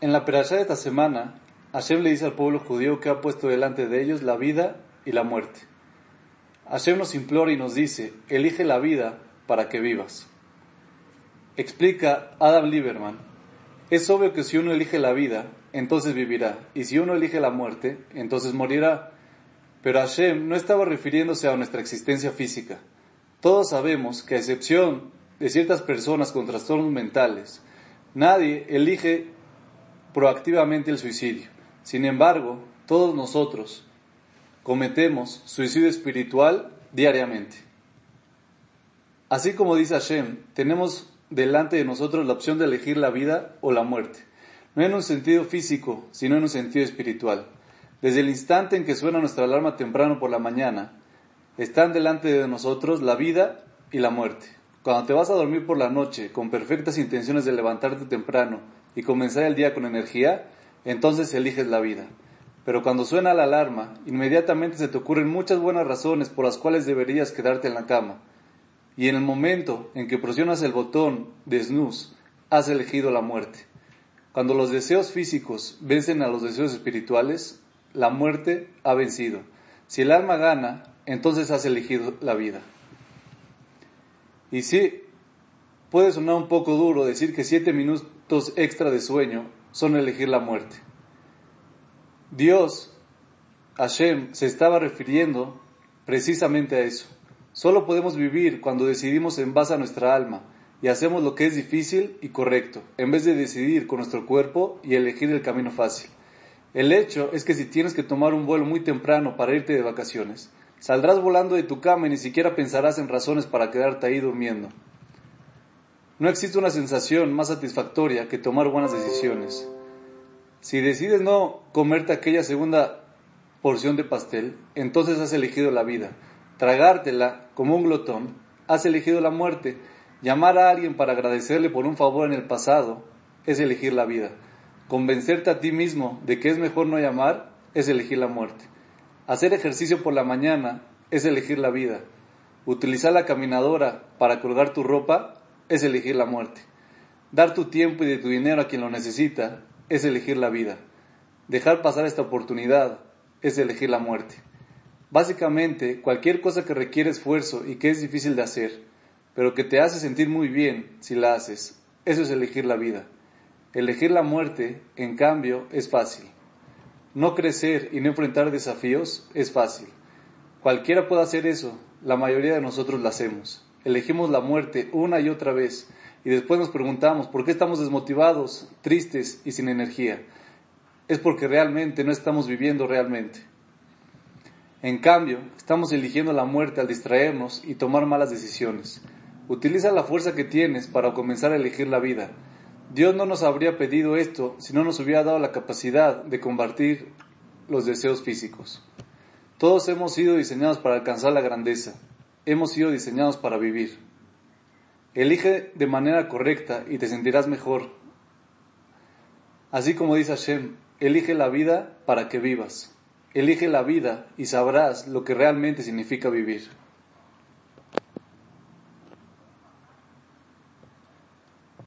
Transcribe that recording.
En la perashá de esta semana, Hashem le dice al pueblo judío que ha puesto delante de ellos la vida y la muerte. Hashem nos implora y nos dice, elige la vida para que vivas. Explica Adam Lieberman, es obvio que si uno elige la vida, entonces vivirá, y si uno elige la muerte, entonces morirá. Pero Hashem no estaba refiriéndose a nuestra existencia física. Todos sabemos que a excepción de ciertas personas con trastornos mentales, nadie elige proactivamente el suicidio. Sin embargo, todos nosotros cometemos suicidio espiritual diariamente. Así como dice Hashem, tenemos delante de nosotros la opción de elegir la vida o la muerte, no en un sentido físico, sino en un sentido espiritual. Desde el instante en que suena nuestra alarma temprano por la mañana, están delante de nosotros la vida y la muerte. Cuando te vas a dormir por la noche con perfectas intenciones de levantarte temprano y comenzar el día con energía, entonces eliges la vida. Pero cuando suena la alarma, inmediatamente se te ocurren muchas buenas razones por las cuales deberías quedarte en la cama. Y en el momento en que presionas el botón de snooze, has elegido la muerte. Cuando los deseos físicos vencen a los deseos espirituales, la muerte ha vencido. Si el alma gana, entonces has elegido la vida. Y sí, puede sonar un poco duro decir que siete extra de sueño son elegir la muerte. Dios, Hashem, se estaba refiriendo precisamente a eso. Solo podemos vivir cuando decidimos en base a nuestra alma y hacemos lo que es difícil y correcto, en vez de decidir con nuestro cuerpo y elegir el camino fácil. El hecho es que si tienes que tomar un vuelo muy temprano para irte de vacaciones, saldrás volando de tu cama y ni siquiera pensarás en razones para quedarte ahí durmiendo. No existe una sensación más satisfactoria que tomar buenas decisiones. Si decides no comerte aquella segunda porción de pastel, entonces has elegido la vida. Tragártela como un glotón, has elegido la muerte. Llamar a alguien para agradecerle por un favor en el pasado es elegir la vida. Convencerte a ti mismo de que es mejor no llamar es elegir la muerte. Hacer ejercicio por la mañana es elegir la vida. Utilizar la caminadora para colgar tu ropa es elegir la muerte. Dar tu tiempo y de tu dinero a quien lo necesita es elegir la vida. Dejar pasar esta oportunidad es elegir la muerte. Básicamente, cualquier cosa que requiere esfuerzo y que es difícil de hacer, pero que te hace sentir muy bien si la haces, eso es elegir la vida. Elegir la muerte, en cambio, es fácil. No crecer y no enfrentar desafíos es fácil. Cualquiera puede hacer eso, la mayoría de nosotros lo hacemos elegimos la muerte una y otra vez y después nos preguntamos por qué estamos desmotivados, tristes y sin energía. Es porque realmente no estamos viviendo realmente. En cambio, estamos eligiendo la muerte al distraernos y tomar malas decisiones. Utiliza la fuerza que tienes para comenzar a elegir la vida. Dios no nos habría pedido esto si no nos hubiera dado la capacidad de combatir los deseos físicos. Todos hemos sido diseñados para alcanzar la grandeza hemos sido diseñados para vivir. Elige de manera correcta y te sentirás mejor. Así como dice Hashem, elige la vida para que vivas. Elige la vida y sabrás lo que realmente significa vivir.